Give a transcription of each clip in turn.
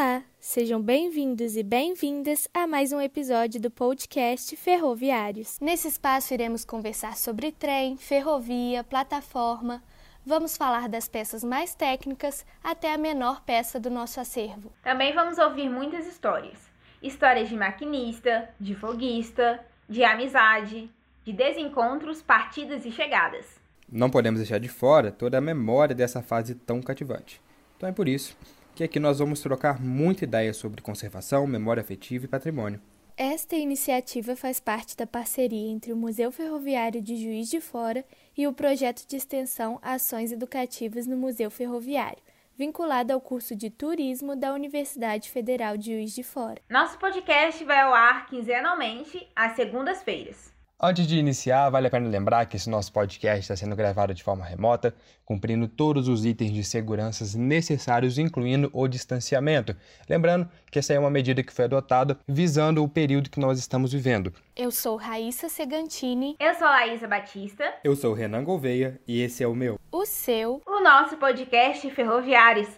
Olá, sejam bem-vindos e bem-vindas a mais um episódio do podcast Ferroviários. Nesse espaço iremos conversar sobre trem, ferrovia, plataforma. Vamos falar das peças mais técnicas até a menor peça do nosso acervo. Também vamos ouvir muitas histórias. Histórias de maquinista, de foguista, de amizade, de desencontros, partidas e chegadas. Não podemos deixar de fora toda a memória dessa fase tão cativante. Então é por isso que aqui nós vamos trocar muita ideia sobre conservação, memória afetiva e patrimônio. Esta iniciativa faz parte da parceria entre o Museu Ferroviário de Juiz de Fora e o projeto de extensão Ações Educativas no Museu Ferroviário, vinculado ao curso de Turismo da Universidade Federal de Juiz de Fora. Nosso podcast vai ao ar quinzenalmente, às segundas-feiras. Antes de iniciar, vale a pena lembrar que esse nosso podcast está sendo gravado de forma remota, cumprindo todos os itens de segurança necessários, incluindo o distanciamento. Lembrando que essa é uma medida que foi adotada visando o período que nós estamos vivendo. Eu sou Raíssa Segantini. Eu sou Laísa Batista. Eu sou Renan Gouveia e esse é o meu. O seu. O nosso podcast Ferroviários.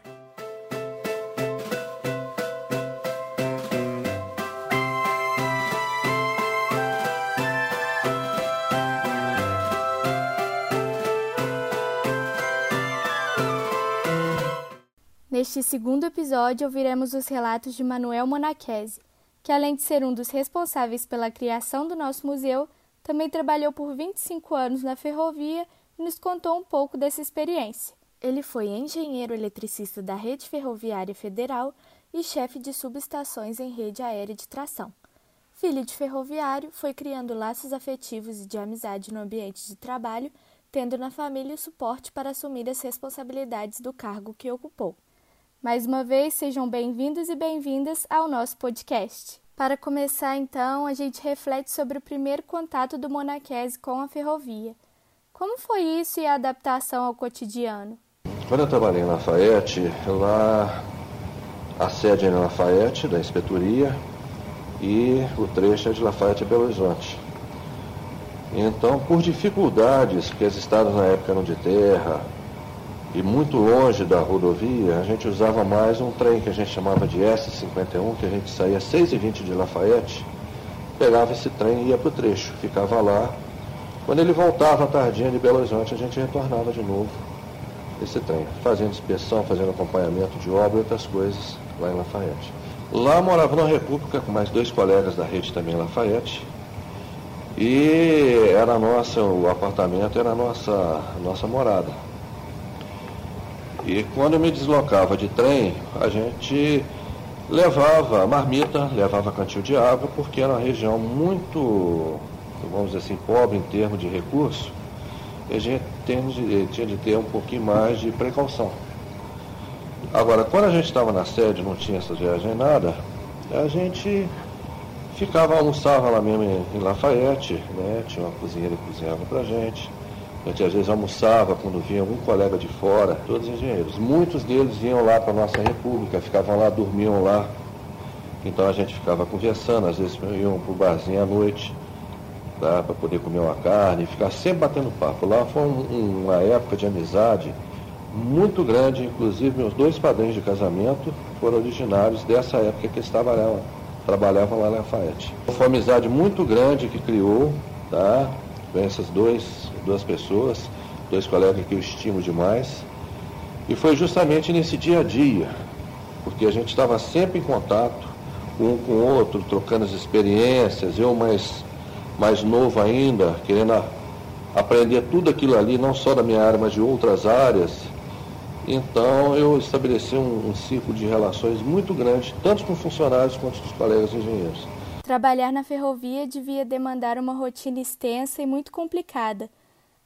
Neste segundo episódio, ouviremos os relatos de Manuel Monachese, que além de ser um dos responsáveis pela criação do nosso museu, também trabalhou por 25 anos na ferrovia e nos contou um pouco dessa experiência. Ele foi engenheiro eletricista da Rede Ferroviária Federal e chefe de subestações em rede aérea de tração. Filho de ferroviário, foi criando laços afetivos e de amizade no ambiente de trabalho, tendo na família o suporte para assumir as responsabilidades do cargo que ocupou. Mais uma vez, sejam bem-vindos e bem-vindas ao nosso podcast. Para começar, então, a gente reflete sobre o primeiro contato do Monaquese com a ferrovia. Como foi isso e a adaptação ao cotidiano? Quando eu trabalhei em Lafayette, lá a sede é em Lafayette, da inspetoria, e o trecho é de Lafayette a Belo Horizonte. Então, por dificuldades, porque as estradas na época eram de terra, e muito longe da rodovia, a gente usava mais um trem que a gente chamava de S51, que a gente saía às 6h20 de Lafayette, pegava esse trem e ia para o trecho, ficava lá. Quando ele voltava à tardinha de Belo Horizonte, a gente retornava de novo esse trem, fazendo inspeção, fazendo acompanhamento de obra e outras coisas lá em Lafayette. Lá morava na República com mais dois colegas da rede também em Lafayette. E era nossa, o apartamento era a nossa, nossa morada. E quando eu me deslocava de trem, a gente levava marmita, levava cantil de água, porque era uma região muito, vamos dizer assim, pobre em termos de recursos, e a gente tinha de ter um pouquinho mais de precaução. Agora, quando a gente estava na sede, não tinha essa viagem nada, a gente ficava, almoçava lá mesmo em Lafayette, né? tinha uma cozinheira que cozinhava pra gente a gente às vezes almoçava quando vinha algum colega de fora, todos engenheiros. Muitos deles vinham lá para a nossa república, ficavam lá, dormiam lá. Então a gente ficava conversando, às vezes iam para o barzinho à noite, tá, para poder comer uma carne, ficar sempre batendo papo. Lá foi um, uma época de amizade muito grande, inclusive meus dois padrinhos de casamento foram originários dessa época que eles trabalhavam, trabalhavam lá na Lafayette. Foi uma amizade muito grande que criou, tá? com essas dois, duas pessoas, dois colegas que eu estimo demais. E foi justamente nesse dia a dia, porque a gente estava sempre em contato, um com o outro, trocando as experiências, eu mais, mais novo ainda, querendo aprender tudo aquilo ali, não só da minha área, mas de outras áreas. Então eu estabeleci um, um de relações muito grande, tanto com funcionários quanto com os colegas engenheiros. Trabalhar na ferrovia devia demandar uma rotina extensa e muito complicada.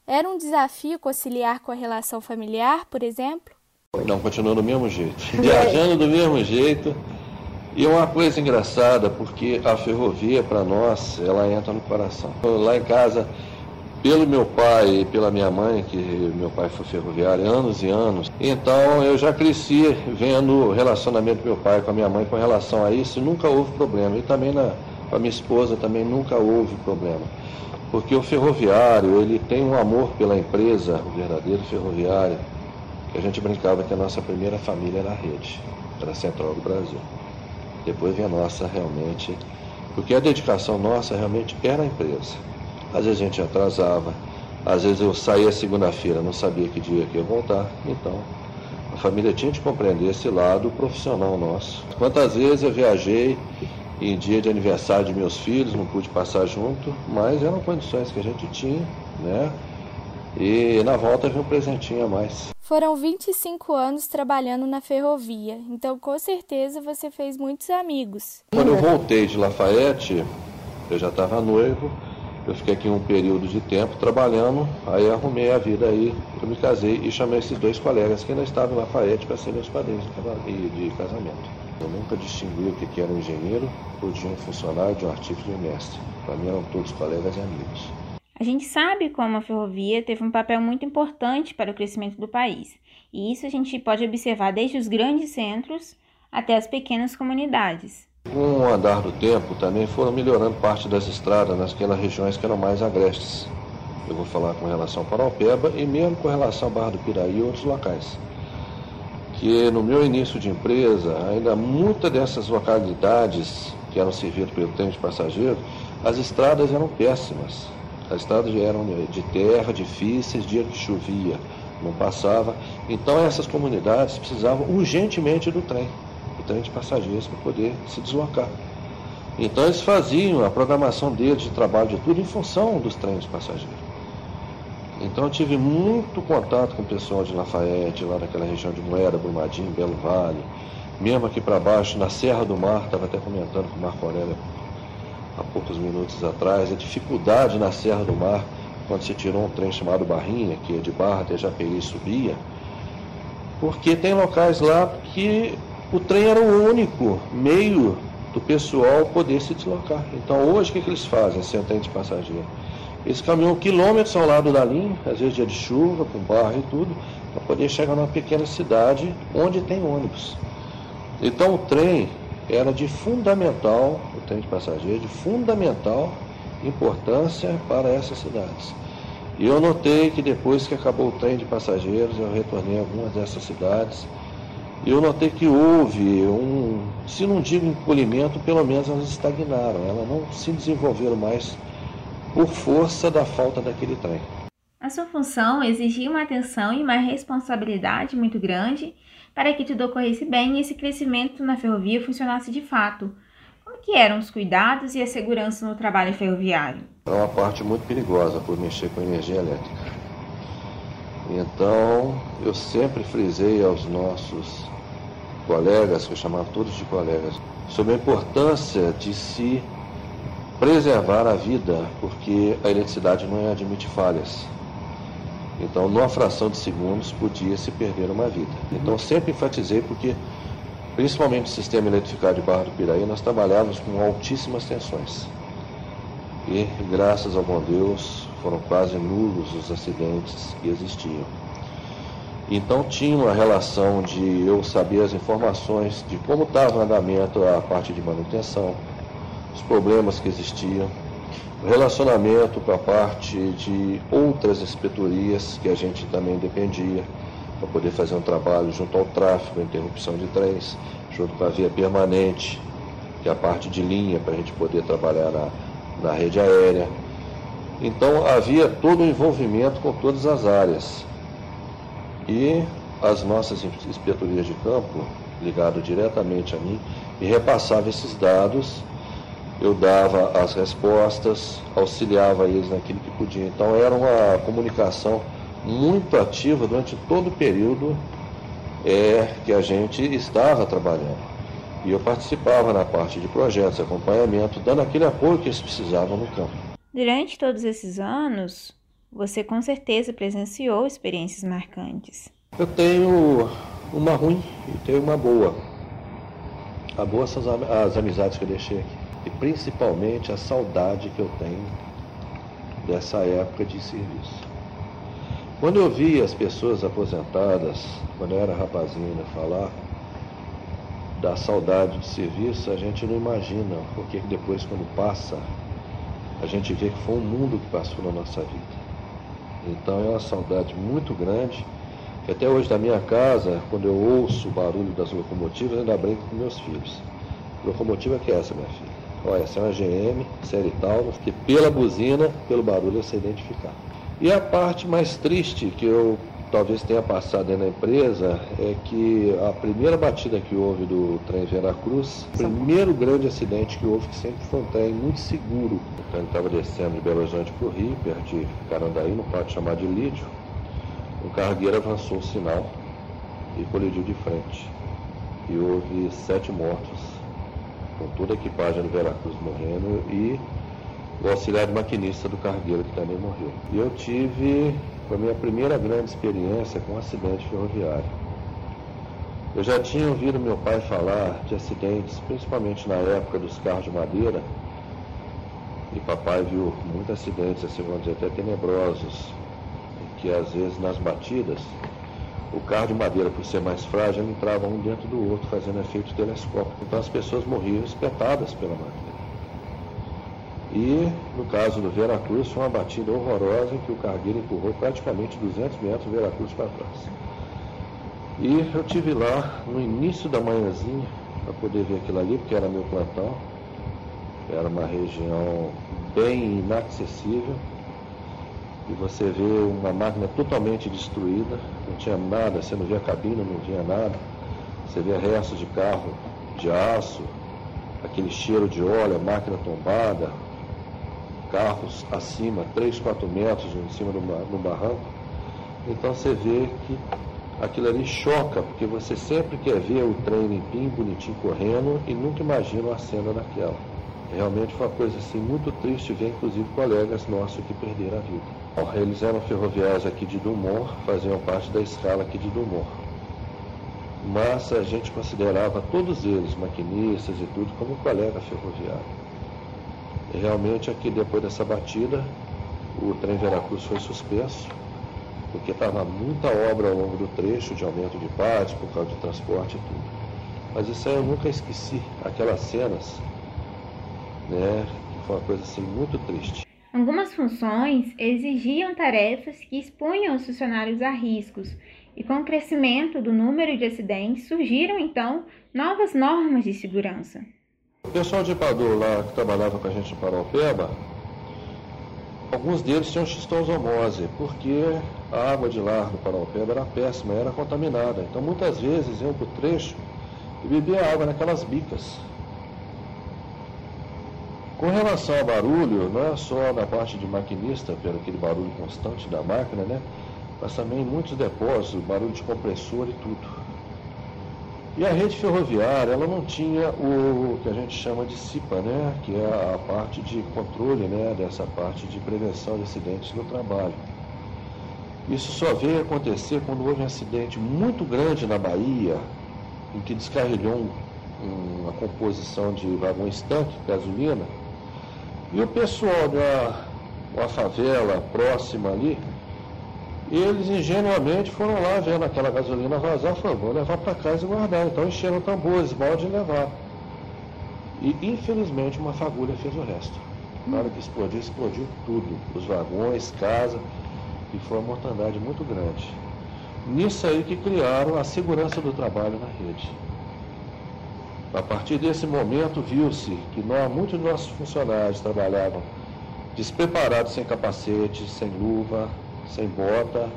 Era um desafio conciliar com a relação familiar, por exemplo? Não, continuou do mesmo jeito. Viajando do mesmo jeito. E uma coisa engraçada, porque a ferrovia, para nós, ela entra no coração. Lá em casa, pelo meu pai e pela minha mãe, que meu pai foi ferroviário anos e anos, então eu já cresci vendo o relacionamento do meu pai com a minha mãe com relação a isso, nunca houve problema. E também na, com a minha esposa também nunca houve problema. Porque o ferroviário, ele tem um amor pela empresa, o verdadeiro ferroviário, a gente brincava que a nossa primeira família era a rede, era a Central do Brasil. Depois vem a nossa realmente, porque a dedicação nossa realmente era a empresa. Às vezes a gente atrasava, às vezes eu saía segunda-feira, não sabia que dia que ia voltar, então a família tinha de compreender esse lado profissional nosso. Quantas vezes eu viajei em dia de aniversário de meus filhos, não pude passar junto, mas eram condições que a gente tinha, né? E na volta veio um presentinho a mais. Foram 25 anos trabalhando na ferrovia, então com certeza você fez muitos amigos. Quando eu voltei de Lafayette, eu já estava noivo, eu fiquei aqui um período de tempo trabalhando, aí arrumei a vida aí, eu me casei e chamei esses dois colegas que ainda estavam em Lafayette para serem meus padrinhos de casamento. Eu nunca distingui o que era um engenheiro ou de um funcionário, de um artífice, de um mestre. Para mim eram todos colegas e amigos. A gente sabe como a ferrovia teve um papel muito importante para o crescimento do país, e isso a gente pode observar desde os grandes centros até as pequenas comunidades. Com o andar do tempo, também foram melhorando parte das estradas naquelas regiões que eram mais agrestes. Eu vou falar com relação ao Paraupeba e mesmo com relação ao Barra do Piraí e outros locais. Que no meu início de empresa, ainda muitas dessas localidades que eram servidas pelo trem de passageiros, as estradas eram péssimas. As estradas eram de terra, difíceis, dia que chovia, não passava. Então essas comunidades precisavam urgentemente do trem trem de passageiros para poder se deslocar. Então eles faziam a programação deles de trabalho de tudo em função dos trens de passageiros. Então eu tive muito contato com o pessoal de Lafayette, lá naquela região de Moeda, Brumadinho, Belo Vale, mesmo aqui para baixo, na Serra do Mar, estava até comentando com o Marco Aurélio há poucos minutos atrás, a dificuldade na Serra do Mar, quando se tirou um trem chamado Barrinha, que é de Barra até Japeri e subia, porque tem locais lá que o trem era o único meio do pessoal poder se deslocar. Então hoje o que, que eles fazem, sem trem de passageiro? Eles caminham quilômetros ao lado da linha, às vezes dia de chuva, com barro e tudo, para poder chegar numa pequena cidade onde tem ônibus. Então o trem era de fundamental, o trem de passageiro, de fundamental importância para essas cidades. E eu notei que depois que acabou o trem de passageiros, eu retornei a algumas dessas cidades eu notei que houve um, se não digo encolhimento, pelo menos elas estagnaram, elas não se desenvolveram mais por força da falta daquele trem. A sua função exigia uma atenção e uma responsabilidade muito grande para que tudo ocorresse bem e esse crescimento na ferrovia funcionasse de fato. Como que eram os cuidados e a segurança no trabalho ferroviário? É uma parte muito perigosa por mexer com energia elétrica. Então, eu sempre frisei aos nossos colegas, que eu chamava todos de colegas, sobre a importância de se preservar a vida, porque a eletricidade não admite falhas. Então, numa fração de segundos, podia se perder uma vida. Então, sempre enfatizei, porque, principalmente o sistema eletrificado de Barra do Piraí, nós trabalhávamos com altíssimas tensões. E, graças ao bom Deus, foram quase nulos os acidentes que existiam. Então tinha uma relação de eu saber as informações de como estava o andamento a parte de manutenção, os problemas que existiam, o relacionamento com a parte de outras inspetorias que a gente também dependia para poder fazer um trabalho junto ao tráfego, interrupção de trens, junto com a via permanente, que é a parte de linha para a gente poder trabalhar na, na rede aérea. Então havia todo o envolvimento com todas as áreas. E as nossas inspetorias de campo, ligado diretamente a mim, e repassava esses dados, eu dava as respostas, auxiliava eles naquilo que podia. Então era uma comunicação muito ativa durante todo o período é, que a gente estava trabalhando. E eu participava na parte de projetos, acompanhamento, dando aquele apoio que eles precisavam no campo. Durante todos esses anos, você com certeza presenciou experiências marcantes. Eu tenho uma ruim e tenho uma boa. A boa são as amizades que eu deixei aqui. E principalmente a saudade que eu tenho dessa época de serviço. Quando eu vi as pessoas aposentadas, quando eu era rapazinho, falar da saudade de serviço, a gente não imagina, porque depois quando passa a gente vê que foi um mundo que passou na nossa vida. Então é uma saudade muito grande Que até hoje na minha casa, quando eu ouço o barulho das locomotivas, eu ainda brinco com meus filhos. Locomotiva que é essa, minha filha? Olha, essa é uma GM, série tal, que pela buzina, pelo barulho eu sei identificar. E a parte mais triste que eu talvez tenha passado aí na empresa é que a primeira batida que houve do trem Veracruz, o primeiro grande acidente que houve, que sempre foi um trem muito seguro. Então ele estava descendo de Belo Horizonte para o Rio, perto de Carandaí, no pátio chamado de Lídio. Um cargueiro avançou o sinal e colidiu de frente. E houve sete mortos, com toda a equipagem do Veracruz morrendo e o auxiliar de maquinista do cargueiro que também morreu. E eu tive foi a minha primeira grande experiência com um acidente ferroviário. Eu já tinha ouvido meu pai falar de acidentes, principalmente na época dos carros de madeira, e papai viu muitos acidentes, assim, vamos dizer, até tenebrosos, que às vezes nas batidas, o carro de madeira, por ser mais frágil, entrava um dentro do outro, fazendo efeito telescópico. Então as pessoas morriam espetadas pela madeira. E no caso do Veracruz foi uma batida horrorosa em que o cargueiro empurrou praticamente 200 metros o Veracruz para trás. E eu tive lá no início da manhãzinha para poder ver aquilo ali, porque era meu plantão. Era uma região bem inacessível. E você vê uma máquina totalmente destruída, não tinha nada, você não via cabine, não via nada. Você vê restos de carro de aço, aquele cheiro de óleo, a máquina tombada, carros acima, 3, 4 metros em cima do, barranco. Então você vê que aquilo ali choca, porque você sempre quer ver o trem limpinho, bonitinho, correndo e nunca imagina a cena daquela. Realmente foi uma coisa assim muito triste ver, inclusive, colegas nossos que perderam a vida. Eles eram ferroviários aqui de Dumont, faziam parte da escala aqui de Dumont. Mas a gente considerava todos eles, maquinistas e tudo, como colega ferroviário. Realmente aqui depois dessa batida, o trem Veracruz foi suspenso, porque estava muita obra ao longo do trecho de aumento de partes, por causa de transporte e tudo. Mas isso aí eu nunca esqueci, aquelas cenas, né, que foi uma coisa assim muito triste. Algumas funções exigiam tarefas que expunham os funcionários a riscos, e com o crescimento do número de acidentes surgiram então novas normas de segurança. O pessoal de Equador lá que trabalhava com a gente em Paraupeba, alguns deles tinham xistosomose, porque a água de lá no Paraupeba era péssima, era contaminada. Então muitas vezes iam para o trecho e bebiam água naquelas bicas. Com relação ao barulho, não é só na parte de maquinista, pelo aquele barulho constante da máquina, né? Mas também muitos depósitos, barulho de compressor e tudo. E a rede ferroviária, ela não tinha o que a gente chama de CIPA, né? que é a parte de controle né? dessa parte de prevenção de acidentes no trabalho. Isso só veio acontecer quando houve um acidente muito grande na Bahia, em que descarrilhou um, uma composição de vagões tanque, gasolina, e o pessoal da uma favela próxima ali, eles ingenuamente foram lá vendo aquela gasolina vazar, falaram, vou levar para casa e guardar. Então encheram tambores, balde e levaram. E infelizmente uma fagulha fez o resto. Na hora que explodiu, explodiu tudo. Os vagões, casa, e foi uma mortandade muito grande. Nisso aí que criaram a segurança do trabalho na rede. A partir desse momento viu-se que nós, muitos dos nossos funcionários trabalhavam despreparados, sem capacete, sem luva, sem bota,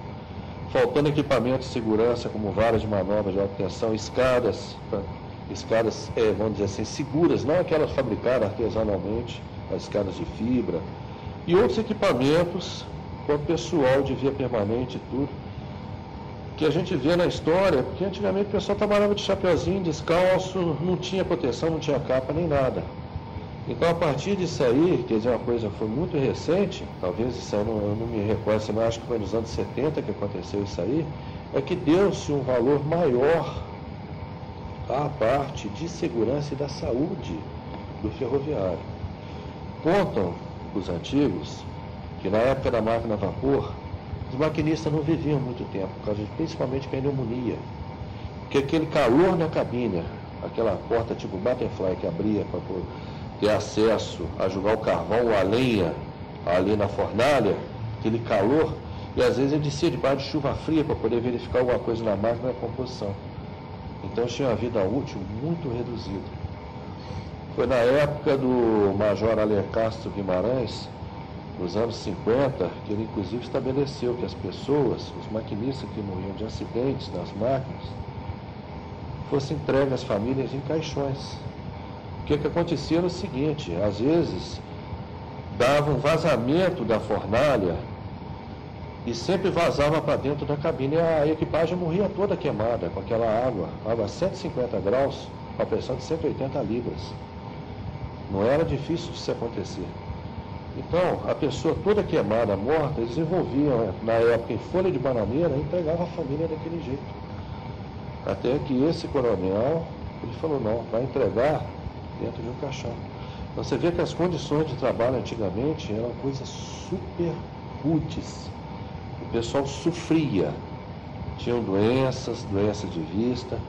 faltando equipamento de segurança como varas de manobra de alta tensão, escadas, escadas, é, vamos dizer assim, seguras, não aquelas fabricadas artesanalmente, as escadas de fibra, e outros equipamentos com pessoal de via permanente e tudo, que a gente vê na história, porque antigamente o pessoal trabalhava de chapeuzinho, descalço, não tinha proteção, não tinha capa nem nada. Então, a partir disso aí, quer dizer, uma coisa foi muito recente, talvez isso aí não, eu não me recordo, mas acho que foi nos anos 70 que aconteceu isso aí, é que deu-se um valor maior à parte de segurança e da saúde do ferroviário. Contam os antigos que na época da máquina a vapor, os maquinistas não viviam muito tempo, por causa de, principalmente pneumonia. Porque aquele calor na cabine, aquela porta tipo butterfly que abria para ter acesso a jogar o carvão ou a lenha ali na fornalha, aquele calor, E às vezes ele descia debaixo de chuva fria para poder verificar alguma coisa na máquina da composição. Então tinha uma vida útil muito reduzida. Foi na época do Major Alencastro Guimarães, nos anos 50, que ele inclusive estabeleceu que as pessoas, os maquinistas que morriam de acidentes nas máquinas, fossem entregues às famílias em caixões. O que, que acontecia era o seguinte, às vezes dava um vazamento da fornalha e sempre vazava para dentro da cabine e a equipagem morria toda queimada com aquela água, água a 150 graus, com a pressão de 180 libras. Não era difícil isso acontecer. Então, a pessoa toda queimada, morta, eles envolviam, na época, em folha de bananeira e entregava a família daquele jeito. Até que esse coronel, ele falou, não, vai entregar dentro de um caixão. Então, você vê que as condições de trabalho antigamente eram coisas super rudes. O pessoal sofria. Tinham doenças, doenças de vista,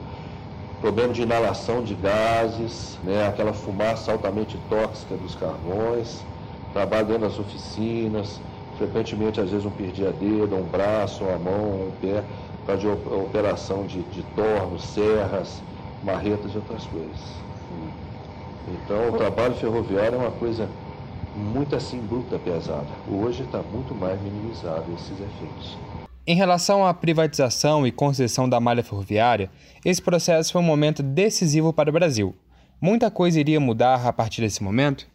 problema de inalação de gases, né, aquela fumaça altamente tóxica dos carvões, trabalho dentro das oficinas, frequentemente às vezes um perdia dedo, um braço, uma mão, um pé, para de operação de, de tornos, serras, marretas e outras coisas. Então o trabalho ferroviário é uma coisa muito assim bruta, pesada. Hoje está muito mais minimizado esses efeitos. Em relação à privatização e concessão da malha ferroviária, esse processo foi um momento decisivo para o Brasil. Muita coisa iria mudar a partir desse momento?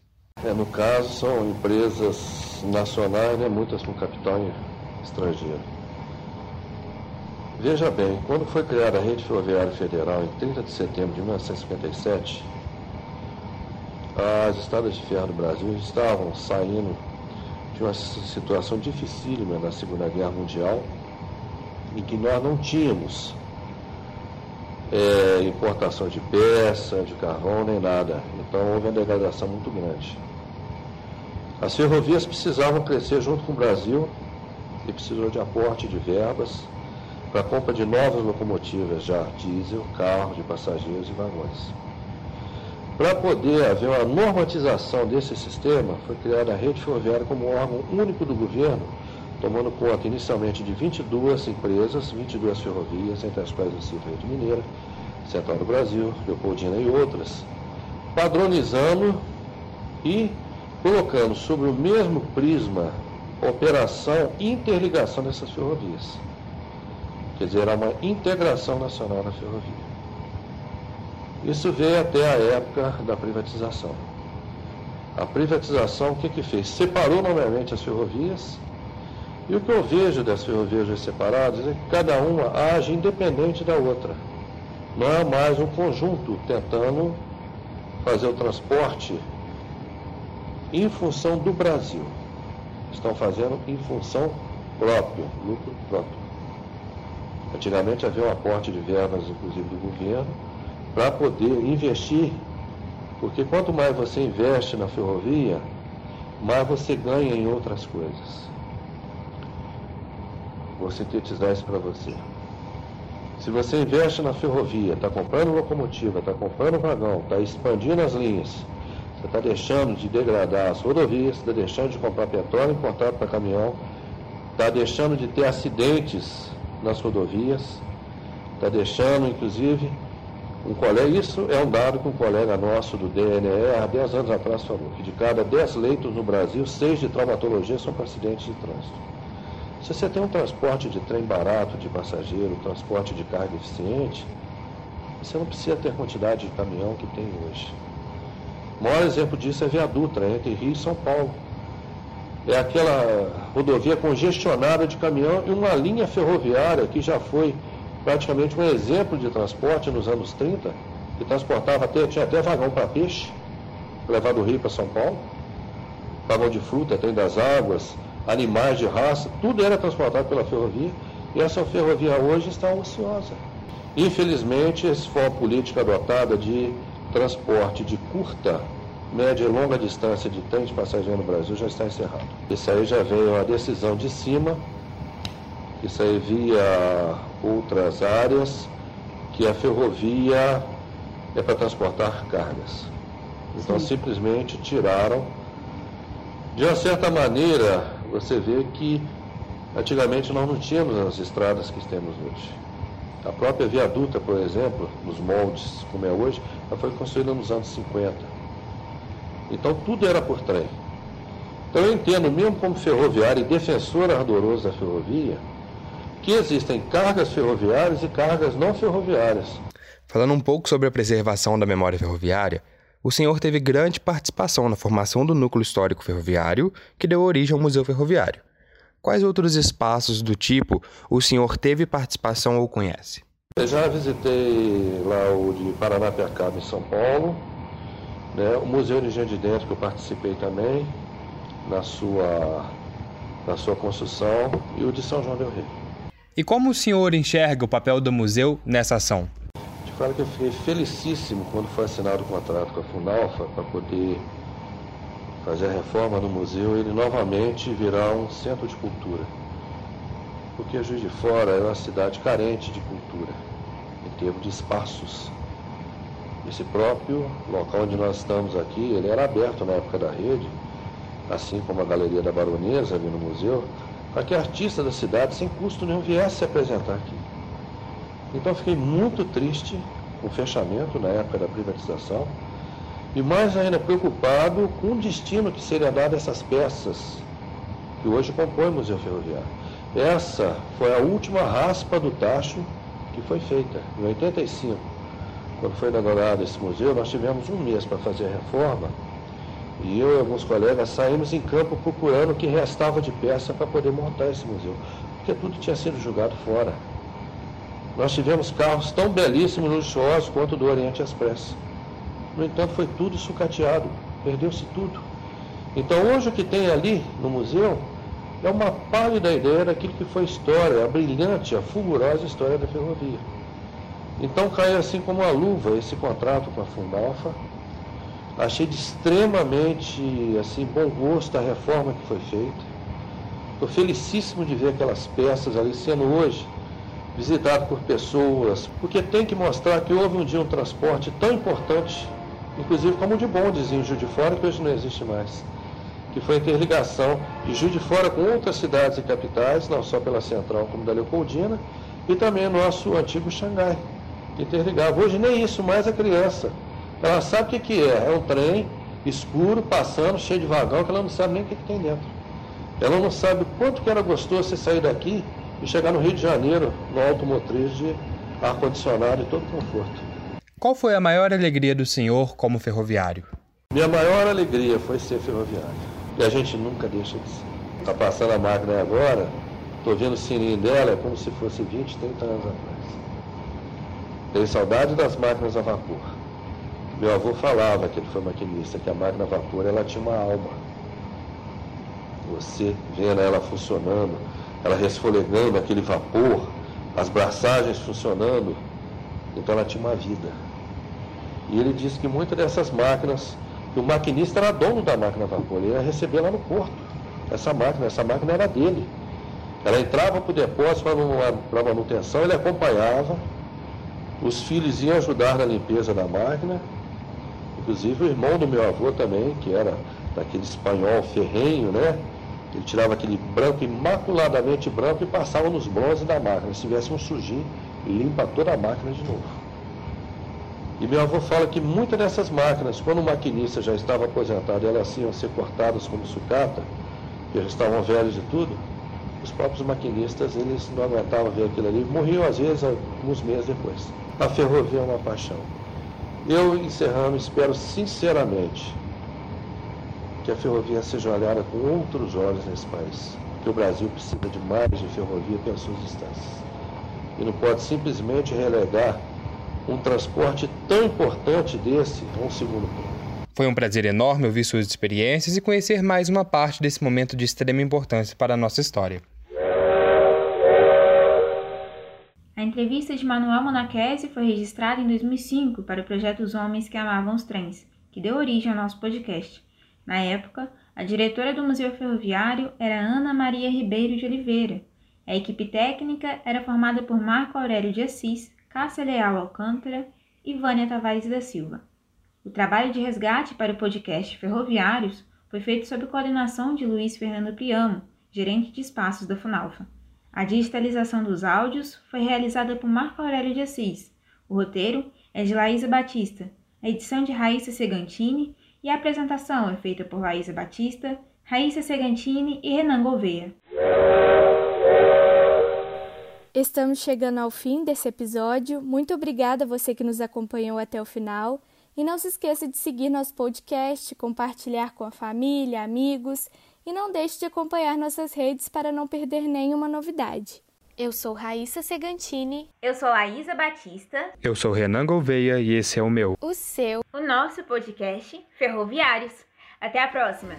É, no caso, são empresas nacionais, né, muitas com capital estrangeiro. Veja bem, quando foi criada a Rede Ferroviária Federal em 30 de setembro de 1957, as estradas de ferro do Brasil estavam saindo de uma situação dificílima na Segunda Guerra Mundial em que nós não tínhamos é, importação de peça, de carvão, nem nada. Então houve uma degradação muito grande. As ferrovias precisavam crescer junto com o Brasil e precisou de aporte de verbas para a compra de novas locomotivas já diesel, carro de passageiros e vagões. Para poder haver uma normatização desse sistema, foi criada a rede ferroviária como órgão único do governo tomando conta inicialmente de 22 empresas, 22 ferrovias, entre as quais o Cifra Rede Mineira, Central do Brasil, Leopoldina e outras, padronizando e colocando sobre o mesmo prisma operação e interligação dessas ferrovias. Quer dizer, era uma integração nacional na ferrovia. Isso veio até a época da privatização. A privatização, o que, que fez? Separou novamente as ferrovias e o que eu vejo das ferrovias separadas é que cada uma age independente da outra. Não é mais um conjunto tentando fazer o transporte em função do Brasil. Estão fazendo em função próprio, lucro próprio. Antigamente havia um aporte de verbas, inclusive do governo, para poder investir, porque quanto mais você investe na ferrovia, mais você ganha em outras coisas. Vou sintetizar isso para você. Se você investe na ferrovia, está comprando locomotiva, está comprando vagão, está expandindo as linhas, está deixando de degradar as rodovias, está deixando de comprar petróleo importado para caminhão, está deixando de ter acidentes nas rodovias, está deixando, inclusive, um colega, isso é um dado que um colega nosso do DNE há 10 anos atrás falou, que de cada 10 leitos no Brasil, 6 de traumatologia são para acidentes de trânsito. Se você tem um transporte de trem barato, de passageiro, transporte de carga eficiente, você não precisa ter a quantidade de caminhão que tem hoje. O maior exemplo disso é a Via Dutra, entre Rio e São Paulo. É aquela rodovia congestionada de caminhão e uma linha ferroviária que já foi praticamente um exemplo de transporte nos anos 30, que transportava até, tinha até vagão para peixe, levar do Rio para São Paulo, vagão de fruta, trem das águas, animais de raça, tudo era transportado pela ferrovia e essa ferrovia hoje está ociosa. Infelizmente, essa foi uma política adotada de transporte de curta, média e longa distância de trem de passageiro no Brasil já está encerrado. Isso aí já veio a decisão de cima, isso aí via outras áreas, que a ferrovia é para transportar cargas. Então Sim. simplesmente tiraram. De uma certa maneira, você vê que Antigamente nós não tínhamos as estradas que temos hoje. A própria viaduta, por exemplo, nos moldes como é hoje, ela foi construída nos anos 50. Então tudo era por trem. Então eu entendo, mesmo como ferroviário e defensor ardoroso da ferrovia, que existem cargas ferroviárias e cargas não ferroviárias. Falando um pouco sobre a preservação da memória ferroviária, o senhor teve grande participação na formação do núcleo histórico ferroviário, que deu origem ao Museu Ferroviário. Quais outros espaços do tipo o senhor teve participação ou conhece? Eu já visitei lá o de Paranapiacaba, em São Paulo, né? o Museu de Engenho de Dentro, que eu participei também, na sua, na sua construção, e o de São João del Rei. E como o senhor enxerga o papel do museu nessa ação? Te falo que eu fiquei felicíssimo quando foi assinado o contrato com a Funalfa para poder fazer a reforma do museu e ele novamente virar um centro de cultura. Porque Juiz de Fora é uma cidade carente de cultura, em termos de espaços. Esse próprio local onde nós estamos aqui, ele era aberto na época da rede, assim como a Galeria da Baronesa ali no museu, para que artistas da cidade, sem custo nenhum, viessem se apresentar aqui. Então fiquei muito triste com o fechamento na época da privatização e mais ainda preocupado com o destino que seria dado a essas peças que hoje compõem o Museu Ferroviário. Essa foi a última raspa do tacho que foi feita em 85. Quando foi inaugurado esse museu, nós tivemos um mês para fazer a reforma e eu e alguns colegas saímos em campo procurando o que restava de peça para poder montar esse museu, porque tudo tinha sido jogado fora. Nós tivemos carros tão belíssimos luxuosos quanto o do Oriente Express. No entanto, foi tudo sucateado, perdeu-se tudo. Então, hoje o que tem ali no museu é uma pálida ideia daquilo que foi a história, a brilhante, a fulgurosa história da ferrovia. Então, caiu assim como uma luva esse contrato com a Fundalfa, Achei de extremamente assim, bom gosto a reforma que foi feita. Estou felicíssimo de ver aquelas peças ali sendo hoje visitado por pessoas, porque tem que mostrar que houve um dia um transporte tão importante, inclusive como o de bondes em Juiz de Fora, que hoje não existe mais, que foi a interligação de Juiz de Fora com outras cidades e capitais, não só pela Central como da Leopoldina, e também nosso antigo Xangai, que interligava. Hoje nem isso mais a criança ela sabe o que, é. É um trem escuro, passando, cheio de vagão, que ela não sabe nem o que, que tem dentro. Ela não sabe o quanto que era gostoso você sair daqui e chegar no Rio de Janeiro, no automotriz de ar-condicionado e todo conforto. Qual foi a maior alegria do senhor como ferroviário? Minha maior alegria foi ser ferroviário. E a gente nunca deixa de ser. Está passando a máquina agora, estou vendo o sininho dela, é como se fosse 20, 30 anos atrás. Tenho saudade das máquinas a vapor. Meu avô falava, que ele foi maquinista, que a máquina a vapor ela tinha uma alma. Você vendo ela funcionando, ela resfolegando aquele vapor, as braçagens funcionando, então ela tinha uma vida. E ele disse que muitas dessas máquinas, o maquinista era dono da máquina a vapor, ele ia receber lá no porto. Essa máquina, essa máquina era dele. Ela entrava para o depósito para manutenção, ele acompanhava, os filhos iam ajudar na limpeza da máquina Inclusive o irmão do meu avô também, que era daquele espanhol ferrenho, né? Ele tirava aquele branco imaculadamente branco e passava nos bronzes da máquina. Se tivesse um sujinho, limpa toda a máquina de novo. E meu avô fala que muitas dessas máquinas, quando o maquinista já estava aposentado, elas iam ser cortadas como sucata, que já estavam velhos de tudo, os próprios maquinistas eles não aguentavam ver aquilo ali, morriam às vezes alguns meses depois. A ferrovia é uma paixão. Eu, encerrando, espero sinceramente que a ferrovia seja olhada com outros olhos nesse país. Que o Brasil precisa de mais de ferrovia pelas suas distâncias. E não pode simplesmente relegar um transporte tão importante desse a um segundo plano. Foi um prazer enorme ouvir suas experiências e conhecer mais uma parte desse momento de extrema importância para a nossa história. A entrevista de Manuel Monachese foi registrada em 2005 para o projeto Os Homens que Amavam os Trens, que deu origem ao nosso podcast. Na época, a diretora do Museu Ferroviário era Ana Maria Ribeiro de Oliveira. A equipe técnica era formada por Marco Aurélio de Assis, Cássia Leal Alcântara e Vânia Tavares da Silva. O trabalho de resgate para o podcast Ferroviários foi feito sob coordenação de Luiz Fernando Priamo, gerente de espaços da Funalfa. A digitalização dos áudios foi realizada por Marco Aurélio de Assis. O roteiro é de Laísa Batista, a edição de Raíssa Segantini e a apresentação é feita por Laísa Batista, Raíssa Segantini e Renan Gouveia. Estamos chegando ao fim desse episódio. Muito obrigada a você que nos acompanhou até o final. E não se esqueça de seguir nosso podcast, compartilhar com a família, amigos e não deixe de acompanhar nossas redes para não perder nenhuma novidade. Eu sou Raíssa Segantini. Eu sou Laísa Batista. Eu sou Renan Gouveia e esse é o meu. O seu. O nosso podcast Ferroviários. Até a próxima!